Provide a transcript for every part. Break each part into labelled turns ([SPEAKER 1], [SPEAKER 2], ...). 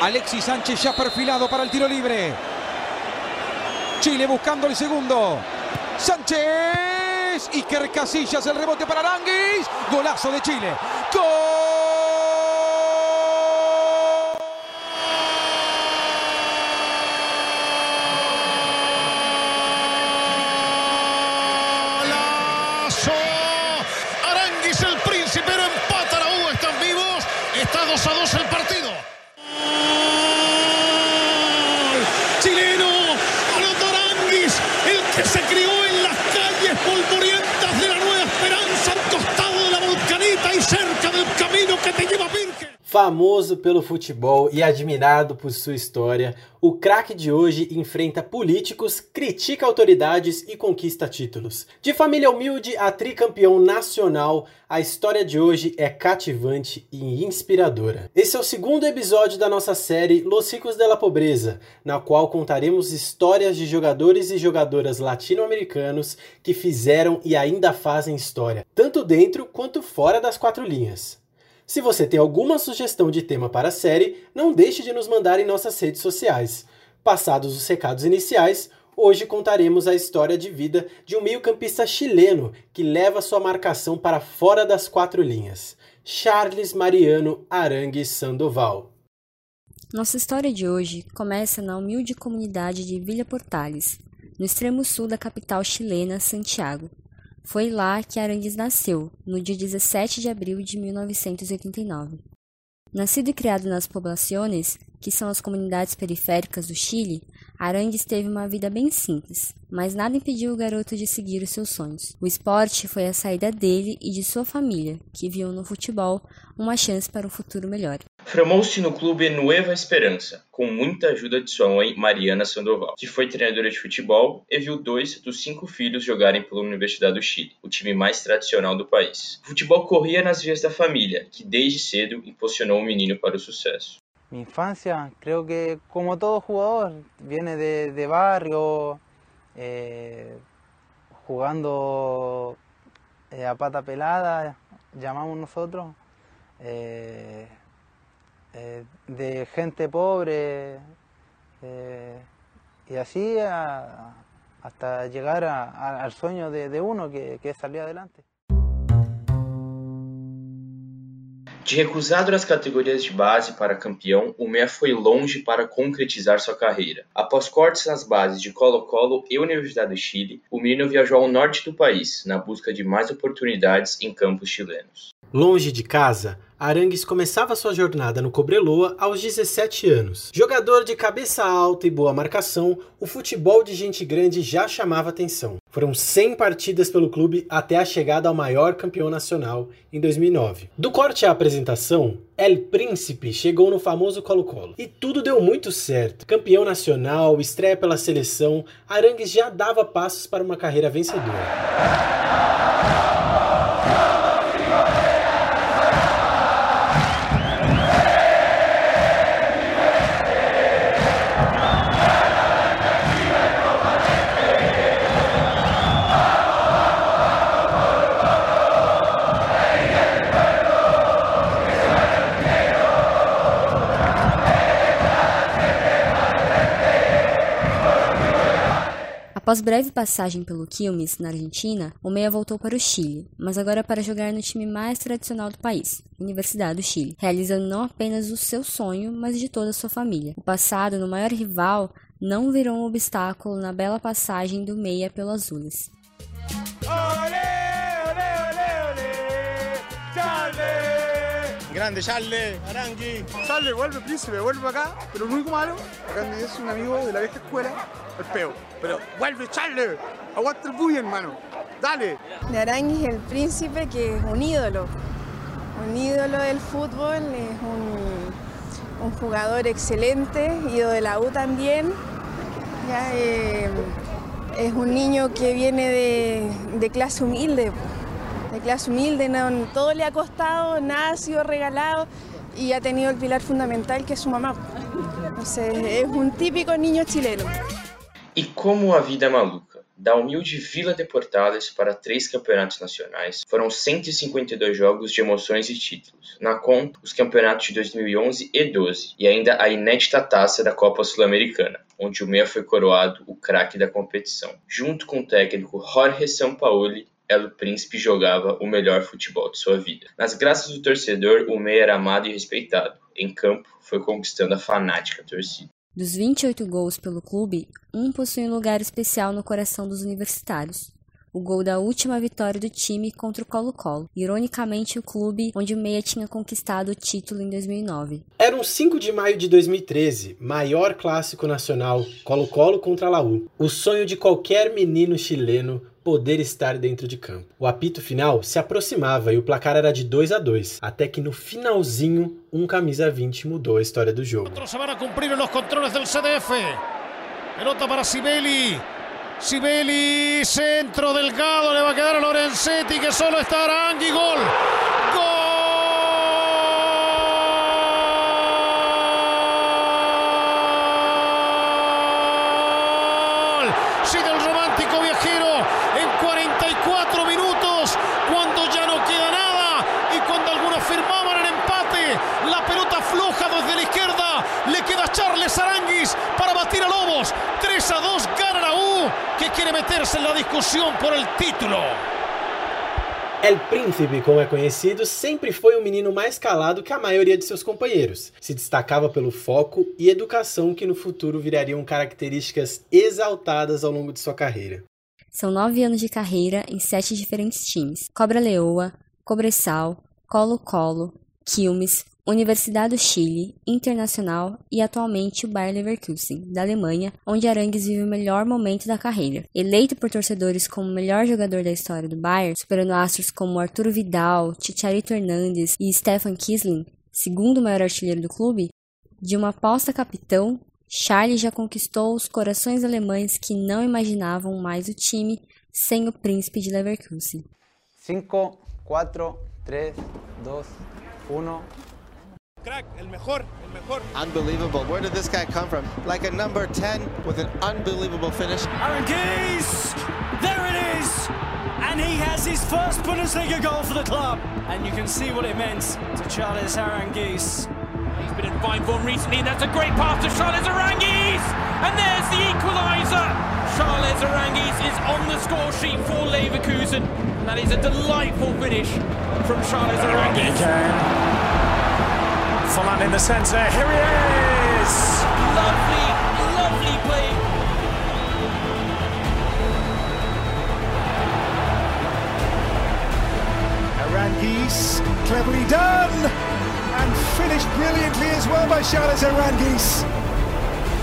[SPEAKER 1] Alexis Sánchez ya perfilado para el tiro libre. Chile buscando el segundo. Sánchez. Iker Casillas el rebote para Aranguis. Golazo de Chile. ¡Gol!
[SPEAKER 2] Aranguis el príncipe pero empata la U, están vivos. Está 2 a 2 el partido.
[SPEAKER 3] Famoso pelo futebol e admirado por sua história, o craque de hoje enfrenta políticos, critica autoridades e conquista títulos. De família humilde a tricampeão nacional, a história de hoje é cativante e inspiradora. Esse é o segundo episódio da nossa série Los Ricos de la Pobreza, na qual contaremos histórias de jogadores e jogadoras latino-americanos que fizeram e ainda fazem história, tanto dentro quanto fora das quatro linhas. Se você tem alguma sugestão de tema para a série, não deixe de nos mandar em nossas redes sociais. Passados os recados iniciais, hoje contaremos a história de vida de um meio-campista chileno que leva sua marcação para fora das quatro linhas. Charles Mariano Arangues Sandoval.
[SPEAKER 4] Nossa história de hoje começa na humilde comunidade de Vila Portales, no extremo sul da capital chilena, Santiago. Foi lá que Arangues nasceu, no dia 17 de abril de 1989. Nascido e criado nas poblaciones, que são as comunidades periféricas do Chile, Arangues teve uma vida bem simples, mas nada impediu o garoto de seguir os seus sonhos. O esporte foi a saída dele e de sua família, que viu no futebol uma chance para um futuro melhor.
[SPEAKER 5] Formou-se no clube Nueva Esperança, com muita ajuda de sua mãe Mariana Sandoval, que foi treinadora de futebol e viu dois dos cinco filhos jogarem pela Universidade do Chile, o time mais tradicional do país. O futebol corria nas vias da família, que desde cedo impulsionou o menino para o sucesso.
[SPEAKER 6] Mi infancia, creo que como todo jugador, viene de, de barrio, eh, jugando eh, a pata pelada, llamamos nosotros, eh, eh, de gente pobre, eh, y así a- hasta llegar a- a- al sueño de, de uno que, que es adelante.
[SPEAKER 5] De recusado nas categorias de base para campeão, o Meia foi longe para concretizar sua carreira. Após cortes nas bases de Colo-Colo e Universidade do Chile, o menino viajou ao norte do país, na busca de mais oportunidades em campos chilenos.
[SPEAKER 3] Longe de casa, Arangues começava sua jornada no Cobreloa aos 17 anos. Jogador de cabeça alta e boa marcação, o futebol de gente grande já chamava atenção. Foram 100 partidas pelo clube até a chegada ao maior campeão nacional em 2009. Do corte à apresentação, El Príncipe chegou no famoso Colo-Colo. E tudo deu muito certo. Campeão nacional, estreia pela seleção, Arangues já dava passos para uma carreira vencedora.
[SPEAKER 4] Após breve passagem pelo Quilmes, na Argentina, o Meia voltou para o Chile, mas agora para jogar no time mais tradicional do país, Universidade do Chile, realizando não apenas o seu sonho, mas de toda a sua família. O passado no maior rival não virou um obstáculo na bela passagem do Meia pelo Azules.
[SPEAKER 2] Grande Charles, Arangui.
[SPEAKER 7] Charles, vuelve, príncipe, vuelve acá. Pero lo único malo, acá me es un amigo de la vieja escuela, el peo. Pero vuelve, Charles. Aguanta el bully, hermano. Dale.
[SPEAKER 8] De Aranguis el príncipe que es un ídolo, un ídolo del fútbol, es un, jugador excelente, ido de la U también. Eh, es un niño que viene de, de clase humilde, de clase humilde, no, todo le ha costado, nada ha sido regalado y ha tenido el pilar fundamental que es su mamá. Entonces, es un típico niño chileno.
[SPEAKER 5] E como a vida é maluca. Da humilde Vila de Portales para três campeonatos nacionais, foram 152 jogos de emoções e títulos. Na conta, os campeonatos de 2011 e 12, e ainda a inédita taça da Copa Sul-Americana, onde o Meia foi coroado o craque da competição. Junto com o técnico Jorge Sampaoli, El Príncipe jogava o melhor futebol de sua vida. Nas graças do torcedor, o Meia era amado e respeitado. Em campo, foi conquistando a fanática torcida.
[SPEAKER 4] Dos 28 gols pelo clube, um possui um lugar especial no coração dos universitários. O gol da última vitória do time contra o Colo-Colo, ironicamente o clube onde o Meia tinha conquistado o título em 2009.
[SPEAKER 3] Era um 5 de maio de 2013, maior clássico nacional, Colo-Colo contra Laú. O sonho de qualquer menino chileno poder estar dentro de campo. O apito final se aproximava e o placar era de 2 a 2, até que no finalzinho um camisa 20 mudou a história do jogo.
[SPEAKER 2] Cumplir los controles del CDF. Pelota para Sibeli. Sibeli, centro delgado, le va a quedar a Lorenzetti que solo está Arangui. ¡Gol! Sí, del romántico viajero en 44 minutos, cuando ya no queda nada y cuando algunos firmaban el empate, la pelota floja desde la izquierda, le queda a Charles Aranguis para batir a Lobos. 3 a 2 gana la U, que quiere meterse en la discusión por el título.
[SPEAKER 3] El Príncipe, como é conhecido, sempre foi um menino mais calado que a maioria de seus companheiros. Se destacava pelo foco e educação que no futuro virariam características exaltadas ao longo de sua carreira.
[SPEAKER 4] São nove anos de carreira em sete diferentes times: Cobra Leoa, Cobressal, Colo-Colo, Quilmes, Universidade do Chile, Internacional e atualmente o Bayer Leverkusen, da Alemanha, onde Arangues vive o melhor momento da carreira. Eleito por torcedores como o melhor jogador da história do Bayern, superando astros como Arturo Vidal, Chicharito Hernandes e Stefan Kisling, segundo maior artilheiro do clube, de uma aposta capitão, Charles já conquistou os corações alemães que não imaginavam mais o time sem o príncipe de Leverkusen.
[SPEAKER 6] 5, 4, 3, 2, 1.
[SPEAKER 7] Crack, el mejor, el mejor.
[SPEAKER 9] Unbelievable. Where did this guy come from? Like a number 10 with an unbelievable finish.
[SPEAKER 10] Aranguiz! There it is! And he has his first Bundesliga goal for the club. And you can see what it meant to Charles Aranguiz.
[SPEAKER 11] He's been in fine form recently, and that's a great pass to Charles Aranguiz! And there's the equaliser! Charles Aranguiz is on the score sheet for Leverkusen. And that is a delightful finish from Charles Aranguiz.
[SPEAKER 10] Folland in the centre. Here he is!
[SPEAKER 11] Lovely, lovely play.
[SPEAKER 12] Aranguis, cleverly done! And finished brilliantly as well by Charles Aranguis.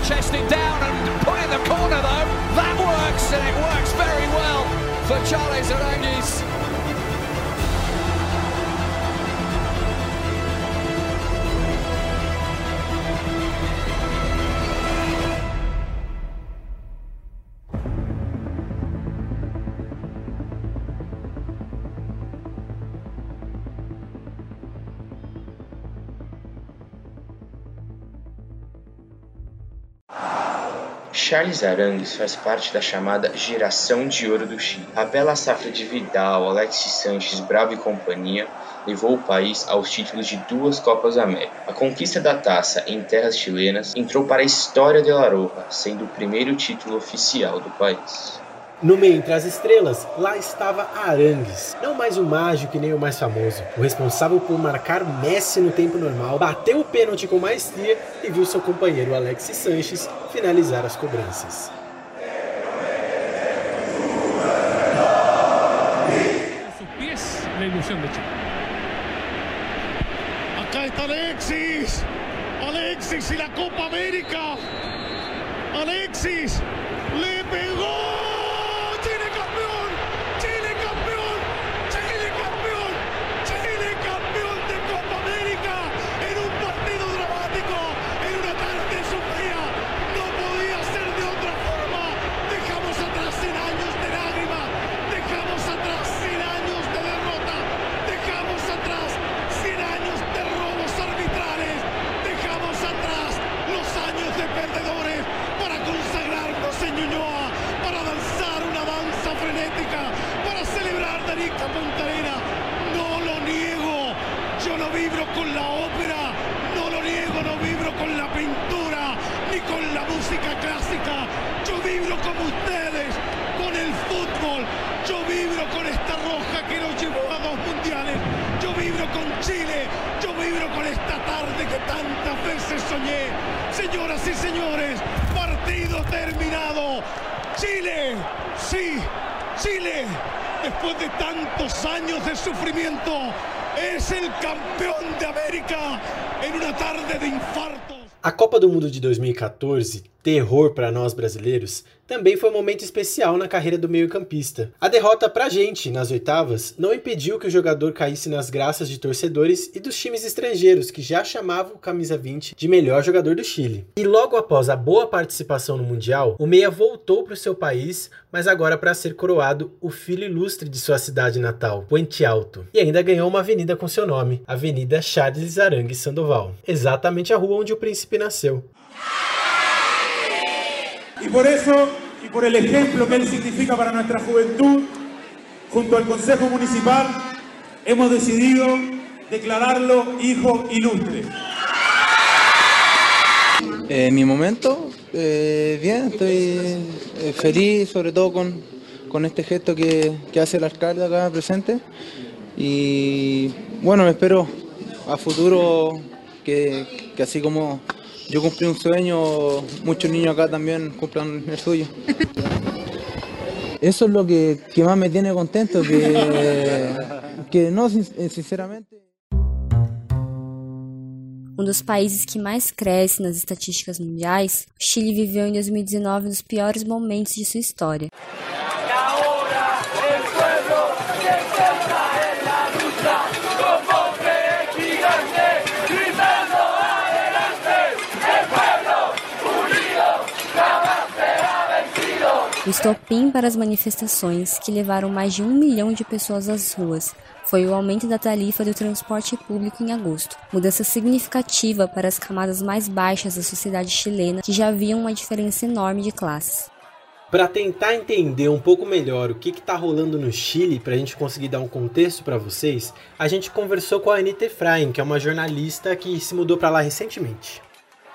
[SPEAKER 11] Chest it down and put in the corner though. That works, and it works very well for Charles Aranguiz.
[SPEAKER 5] Charles Arangues faz parte da chamada Geração de Ouro do Chile. A bela safra de Vidal, Alexis Sanches, Bravo e companhia levou o país aos títulos de duas Copas América. A conquista da taça em terras chilenas entrou para a história de La Roja, sendo o primeiro título oficial do país.
[SPEAKER 3] No meio entre as estrelas, lá estava Arangues, não mais o mágico e nem o mais famoso, o responsável por marcar Messi no tempo normal, bateu o pênalti com maestria e viu seu companheiro Alexis Sanches finalizar as cobranças.
[SPEAKER 2] Acá está Alexis. Alexis y la Copa América. Alexis le pegó. Veces soñé. Señoras y señores, partido terminado. Chile, sí, Chile, después de tantos años de sufrimiento, es el campeón de América en una tarde de infartos.
[SPEAKER 3] A Copa do Mundo de 2014, terror para nós brasileiros, também foi um momento especial na carreira do meio-campista. A derrota pra gente nas oitavas não impediu que o jogador caísse nas graças de torcedores e dos times estrangeiros que já chamavam o camisa 20 de melhor jogador do Chile. E logo após a boa participação no Mundial, o Meia voltou para o seu país, mas agora para ser coroado o filho ilustre de sua cidade natal, Puente Alto. E ainda ganhou uma avenida com seu nome, Avenida Charles Arangue Sandoval, exatamente a rua onde o príncipe nasceu.
[SPEAKER 13] Y por eso, y por el ejemplo que él significa para nuestra juventud, junto al Consejo Municipal, hemos decidido declararlo hijo ilustre.
[SPEAKER 6] En mi momento, eh, bien, estoy eh, feliz, sobre todo con, con este gesto que, que hace el alcalde acá presente. Y bueno, espero a futuro que, que así como yo cumplí un sueño, muchos niños acá también cumplan el suyo. Eso es lo que, que más me tiene contento, que, que no, sin- sinceramente.
[SPEAKER 4] Um dos países que mais cresce nas estatísticas mundiais, o Chile viveu em 2019 um dos piores momentos de sua história. O estopim para as manifestações, que levaram mais de um milhão de pessoas às ruas, foi o aumento da tarifa do transporte público em agosto, mudança significativa para as camadas mais baixas da sociedade chilena, que já viam uma diferença enorme de classes.
[SPEAKER 3] Para tentar entender um pouco melhor o que está rolando no Chile, para a gente conseguir dar um contexto para vocês, a gente conversou com a Anitta Efraim, que é uma jornalista que se mudou para lá recentemente.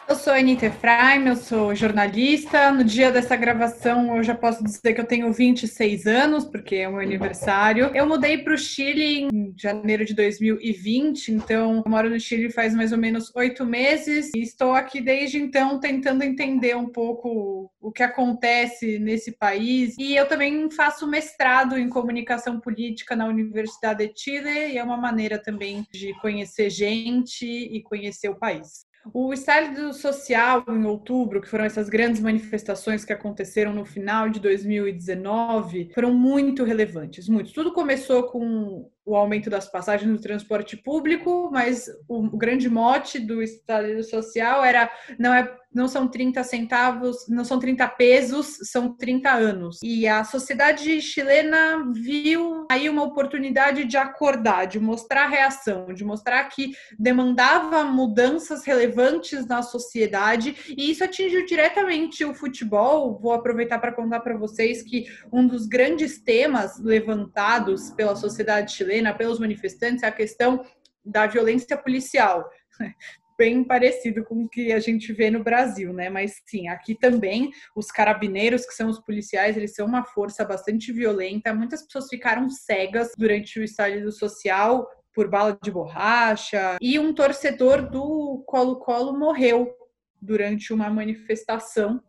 [SPEAKER 14] Eu sou a Anitta Efraim, eu sou jornalista. No dia dessa gravação, eu já posso dizer que eu tenho 26 anos, porque é o meu aniversário. Eu mudei para o Chile em janeiro de 2020, então eu moro no Chile faz mais ou menos oito meses e estou aqui desde então tentando entender um pouco o que acontece nesse país. E eu também faço mestrado em comunicação política na Universidade de Chile e é uma maneira também de conhecer gente e conhecer o país. O estádio social em outubro, que foram essas grandes manifestações que aconteceram no final de 2019, foram muito relevantes, muito. Tudo começou com o aumento das passagens no transporte público, mas o, grande mote do estádio social era não é não são 30 centavos, não são 30 pesos, são 30 anos. E a sociedade chilena viu aí uma oportunidade de acordar, de mostrar reação, de mostrar que demandava mudanças relevantes na sociedade, e isso atingiu diretamente o futebol. Vou aproveitar para contar para vocês que um dos grandes temas levantados pela sociedade chilena, pelos manifestantes, é a questão da violência policial bem parecido com o que a gente vê no Brasil, né? Mas sim, aqui também os carabineiros, que são os policiais, eles são uma força bastante violenta. Muitas pessoas ficaram cegas durante o estádio social por bala de borracha e um torcedor do Colo-Colo morreu durante uma manifestação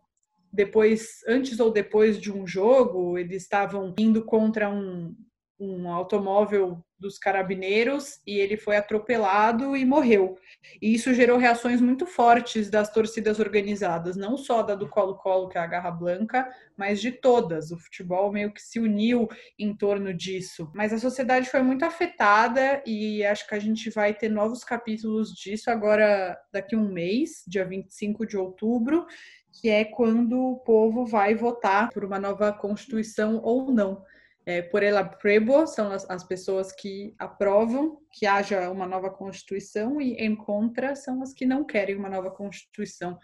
[SPEAKER 14] depois, antes ou depois de um jogo, eles estavam indo contra um, um automóvel dos carabineiros e ele foi atropelado e morreu. E isso gerou reações muito fortes das torcidas organizadas, não só da do Colo-Colo, que é a Garra Blanca, mas de todas. O futebol meio que se uniu em torno disso. Mas a sociedade foi muito afetada e acho que a gente vai ter novos capítulos disso agora daqui a um mês, dia 25 de outubro, que é quando o povo vai votar por uma nova constituição ou não é, por ela prebo são as, as, pessoas que aprovam que haja uma nova constituição e em contra são as que não querem uma nova constituição.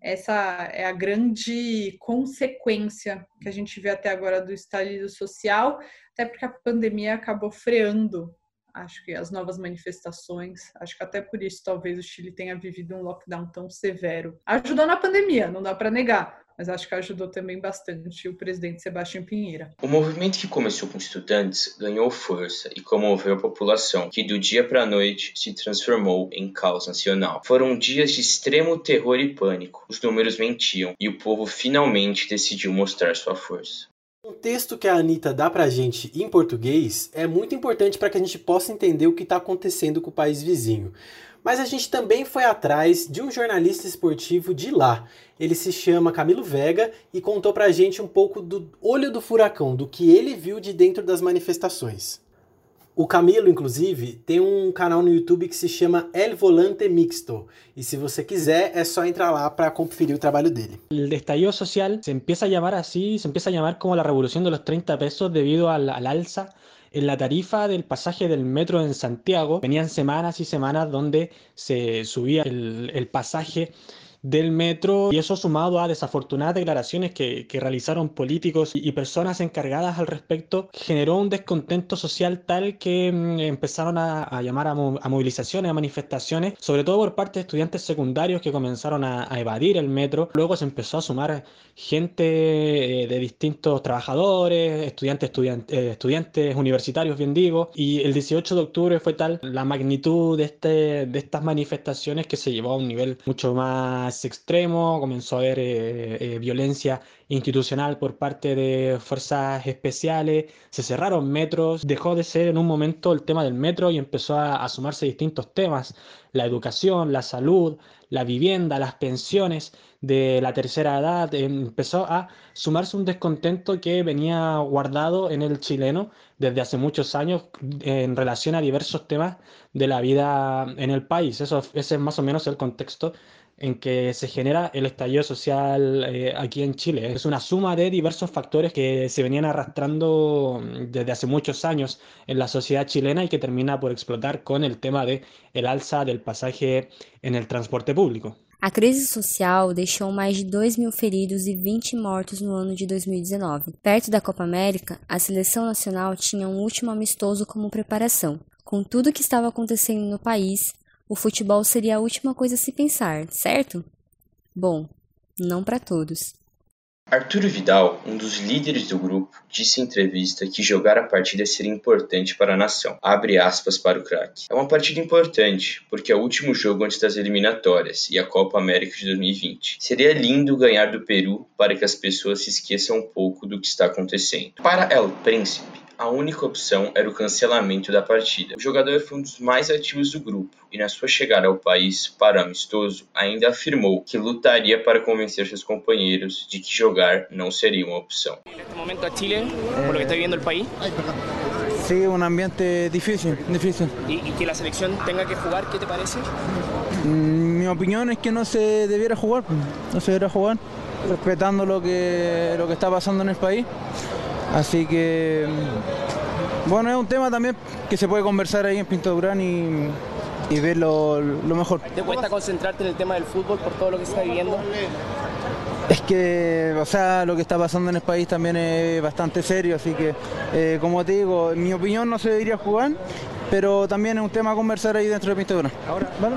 [SPEAKER 14] essa é a grande consequência que a gente vê até agora do estalido social, até porque a pandemia acabou freando, acho que as novas manifestações. Acho que até por isso talvez o Chile tenha vivido um lockdown tão severo. Ajudou na pandemia, não dá para negar, mas acho que ajudou também bastante o presidente Sebastião Pinheira.
[SPEAKER 5] O movimento que começou com estudantes ganhou força e comoveu a população, que do dia para a noite se transformou em caos nacional. Foram dias de extremo terror e pânico. Os números mentiam e o povo finalmente decidiu mostrar sua força.
[SPEAKER 3] Um texto que a Anitta dá pra gente em português é muito importante para que a gente possa entender o que está acontecendo com o país vizinho. Mas a gente também foi atrás de um jornalista esportivo de lá. Ele se chama Camilo Vega e contou pra gente um pouco do olho do furacão, do que ele viu de dentro das manifestações. O Camilo, inclusive, tem um canal no YouTube que se chama El Volante Mixto. E se você quiser, é só entrar lá para conferir o trabalho dele.
[SPEAKER 15] El estallido social se empieza a llamar así, se empieza a llamar como la revolución de los 30 pesos debido al, al alza en la tarifa del pasaje del metro en Santiago. Venían semanas y semanas donde se subía el, el pasaje del metro y eso sumado a desafortunadas declaraciones que, que realizaron políticos y, personas encargadas al respecto generó un descontento social tal que mm, empezaron a, a llamar a, a, movilizaciones, a manifestaciones, sobre todo por parte de estudiantes secundarios que comenzaron a, a evadir el metro. Luego se empezó a sumar gente eh, de distintos trabajadores, estudiantes, estudiantes, eh, estudiantes universitarios, bien digo, y el 18 de octubre fue tal la magnitud de, este, de estas manifestaciones que se llevó a un nivel mucho más extremo, comenzó a haber eh, eh, violencia institucional por parte de fuerzas especiales, se cerraron metros, dejó de ser en un momento el tema del metro y empezó a, a sumarse distintos temas, la educación, la salud, la vivienda, las pensiones de la tercera edad, empezó a sumarse un descontento que venía guardado en el chileno desde hace muchos años en relación a diversos temas de la vida en el país. Eso, ese es más o menos el contexto en que se genera el estallido social eh, aquí en Chile. Es una suma de diversos factores que se venían arrastrando desde hace muchos años en la sociedad chilena y que termina por explotar con el tema de el alza del pasaje en el transporte público.
[SPEAKER 4] A crise social deixou mais de 2 mil feridos e 20 mortos no ano de 2019. Perto da Copa América, a seleção nacional tinha um último amistoso como preparação. Com tudo o que estava acontecendo no país, o futebol seria a última coisa a se pensar, certo? Bom, não para todos.
[SPEAKER 5] Arturo Vidal, um dos líderes do grupo, disse em entrevista que jogar a partida seria importante para a nação. Abre aspas para o craque. É uma partida importante, porque é o último jogo antes das eliminatórias e a Copa América de 2020. Seria lindo ganhar do Peru para que as pessoas se esqueçam um pouco do que está acontecendo. Para El Príncipe, a única opção era o cancelamento da partida. O jogador foi um dos mais ativos do grupo e, na sua chegada ao país para amistoso, ainda afirmou que lutaria para convencer seus companheiros de que jogar não seria uma opção.
[SPEAKER 16] Neste momento a Chile, por lo que está viviendo el país.
[SPEAKER 6] Sí, un ambiente difícil, difícil.
[SPEAKER 16] Y, y que la selección tenga que jugar, ¿qué te parece?
[SPEAKER 6] Mm, Mi opinión es que no se debiera jugar, no se debiera jugar, respetando lo que, lo que está pasando en el país. Así que, bueno, es un tema también que se puede conversar ahí en Pinto Durán y, y ver lo, lo, mejor.
[SPEAKER 16] ¿Te cuesta concentrarte en el tema del fútbol por todo lo que se está viviendo?
[SPEAKER 6] Es que, o sea, lo que está pasando en el país también es bastante serio, así que, eh, como te digo, en mi opinión no se debería jugar, pero también es un tema a conversar ahí dentro de Pinto Durán.
[SPEAKER 12] Ahora, ¿vale?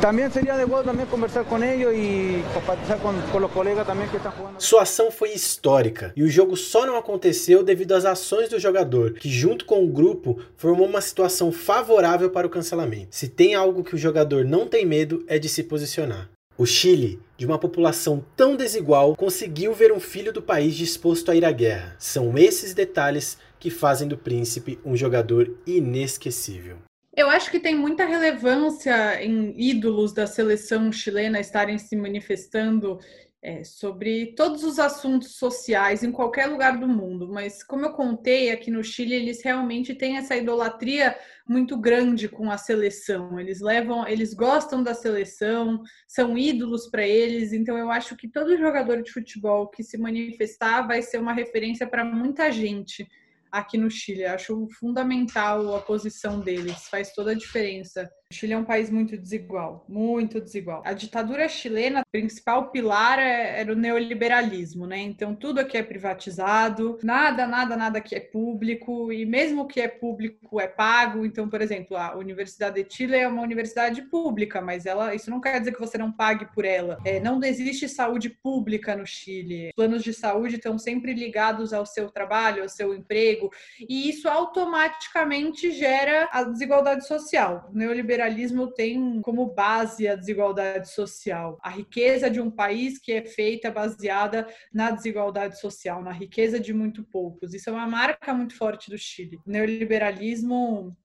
[SPEAKER 6] También sería adecuado también conversar con ellos y compartilhar con, con los colegas también que están jugando.
[SPEAKER 3] Sua ação foi histórica e o jogo só não aconteceu devido às ações do jogador, que junto com o grupo formou uma situação favorável para o cancelamento. Se tem algo que o jogador não tem medo é de se posicionar. O Chile, de uma população tão desigual, conseguiu ver um filho do país disposto a ir à guerra. São esses detalhes que fazem do príncipe um jogador inesquecível.
[SPEAKER 14] Eu acho que tem muita relevância em ídolos da seleção chilena estarem se manifestando é, sobre todos os assuntos sociais em qualquer lugar do mundo, mas como eu contei aqui no Chile, eles realmente têm essa idolatria muito grande com a seleção. Eles levam, eles gostam da seleção, são ídolos para eles, então eu acho que todo jogador de futebol que se manifestar vai ser uma referência para muita gente aqui no Chile. Acho fundamental a posição deles, faz toda a diferença O Chile é um país muito desigual, muito desigual. A ditadura chilena, o principal pilar é, era o neoliberalismo, né? Então tudo aqui é privatizado, nada, nada, nada aqui é público, e mesmo o que é público é pago. Então, por exemplo, a Universidade de Chile é uma universidade pública, mas ela, isso não quer dizer que você não pague por ela. É, não existe saúde pública no Chile. Os planos de saúde estão sempre ligados ao seu trabalho, ao seu emprego, e isso automaticamente gera a desigualdade social. O neoliberalismo tem como base a desigualdade social, a riqueza de um país que é feita baseada na desigualdade social, na riqueza de muito poucos. Isso é uma marca muito forte do Chile. O neoliberalismo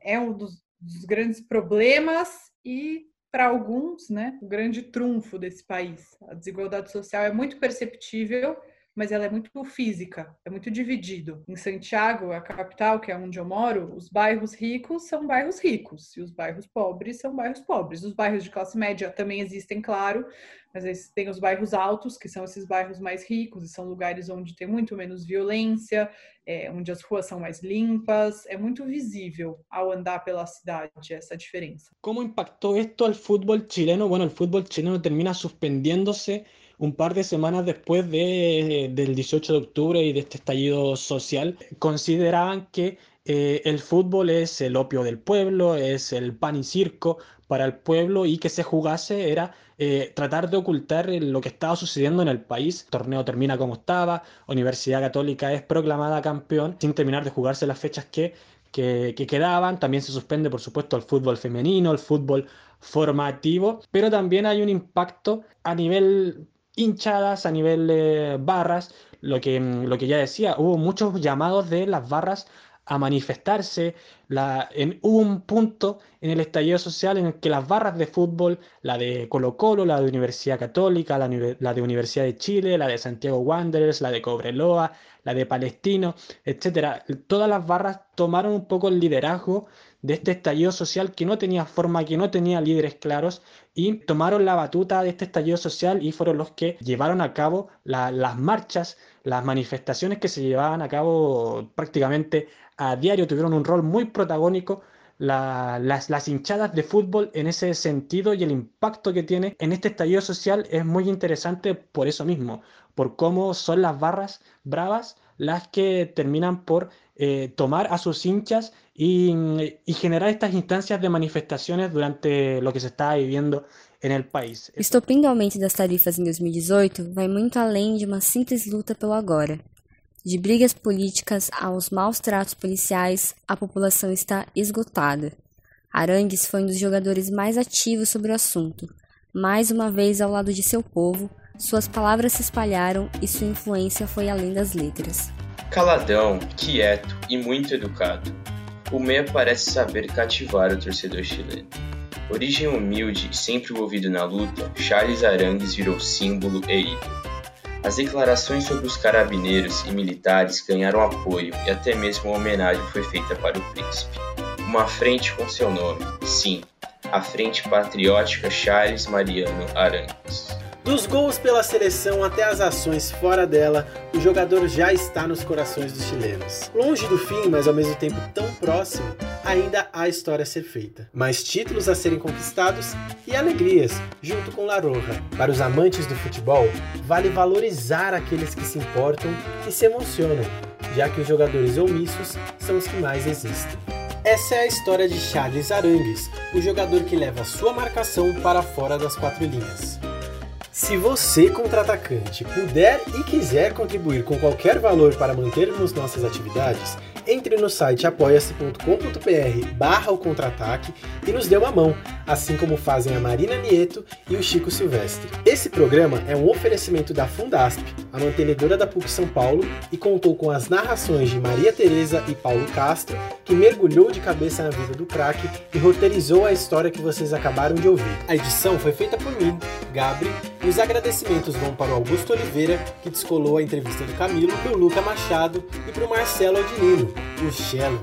[SPEAKER 14] é um dos, dos grandes problemas e para alguns, né, o grande trunfo desse país. A desigualdade social é muito perceptível mas ela é muito física, é muito dividido. Em Santiago, a capital, que é onde eu moro, os bairros ricos são bairros ricos e os bairros pobres são bairros pobres. Os bairros de classe média também existem, claro, mas tem os bairros altos, que são esses bairros mais ricos e são lugares onde tem muito menos violência, é, onde as ruas são mais limpas. É muito visível ao andar pela cidade essa diferença.
[SPEAKER 15] Como impactou esto al fútbol chileno? Bueno, el fútbol chileno termina suspendiéndose un par de semanas después de, del 18 de octubre y de este estallido social, consideraban que eh, el fútbol es el opio del pueblo, es el pan y circo para el pueblo y que se jugase era eh, tratar de ocultar lo que estaba sucediendo en el país. El torneo termina como estaba, Universidad Católica es proclamada campeón sin terminar de jugarse las fechas que, que, que quedaban. También se suspende, por supuesto, el fútbol femenino, el fútbol formativo, pero también hay un impacto a nivel hinchadas, a nivel de barras, lo que, lo que ya decía, hubo muchos llamados de las barras a manifestarse. La, en, hubo un punto en el estallido social en el que las barras de fútbol, la de Colo Colo, la de Universidad Católica, la, la de Universidad de Chile, la de Santiago Wanderers, la de Cobreloa, la de Palestino, etcétera, todas las barras tomaron un poco el liderazgo de este estallido social que no tenía forma, que no tenía líderes claros y tomaron la batuta de este estallido social y fueron los que llevaron a cabo la, las marchas, las manifestaciones que se llevaban a cabo prácticamente a diario, tuvieron un rol muy protagónico la, las, las, hinchadas de fútbol en ese sentido y el impacto que tiene en este estallido social es muy interesante por eso mismo, por cómo son las barras bravas las que terminan por eh, tomar a sus hinchas y, y, generar estas instancias de manifestaciones durante lo que se está viviendo en el país.
[SPEAKER 4] O estopim do aumento das tarifas em 2018 vai muito além de uma simples luta pelo agora. De brigas políticas aos maus tratos policiais, a população está esgotada. Arangues foi um dos jogadores mais ativos sobre o assunto. Mais uma vez ao lado de seu povo, suas palavras se espalharam e sua influência foi além das letras.
[SPEAKER 5] Caladão, quieto e muito educado, o Meia parece saber cativar o torcedor chileno. Origem humilde e sempre envolvido na luta, Charles Arangues virou símbolo e ídolo. As declarações sobre os carabineiros e militares ganharam apoio e até mesmo uma homenagem foi feita para o príncipe. Uma frente com seu nome, sim, a Frente Patriótica Charles Mariano Arangues.
[SPEAKER 3] Dos gols pela seleção até as ações fora dela, o jogador já está nos corações dos chilenos. Longe do fim, mas ao mesmo tempo tão próximo, ainda há história a ser feita. Mais títulos a serem conquistados e alegrias, junto com La Roja. Para os amantes do futebol, vale valorizar aqueles que se importam e se emocionam, já que os jogadores omissos são os que mais existem. Essa é a história de Charles Arangues, o jogador que leva sua marcação para fora das quatro linhas. Se você, contra-atacante, puder e quiser contribuir com qualquer valor para mantermos nossas atividades, entre no site apoia-se.com.br barra o contra-ataque e nos dê uma mão, assim como fazem a Marina Nieto e o Chico Silvestre. Esse programa é um oferecimento da Fundasp, a mantenedora da PUC São Paulo, e contou com as narrações de Maria Tereza e Paulo Castro, que mergulhou de cabeça na vida do craque e roteirizou a história que vocês acabaram de ouvir. A edição foi feita por mim, Gabri, e os agradecimentos vão para o Augusto Oliveira, que descolou a entrevista do Camilo, para o Luca Machado e para o Marcelo Aldinino, o Cello.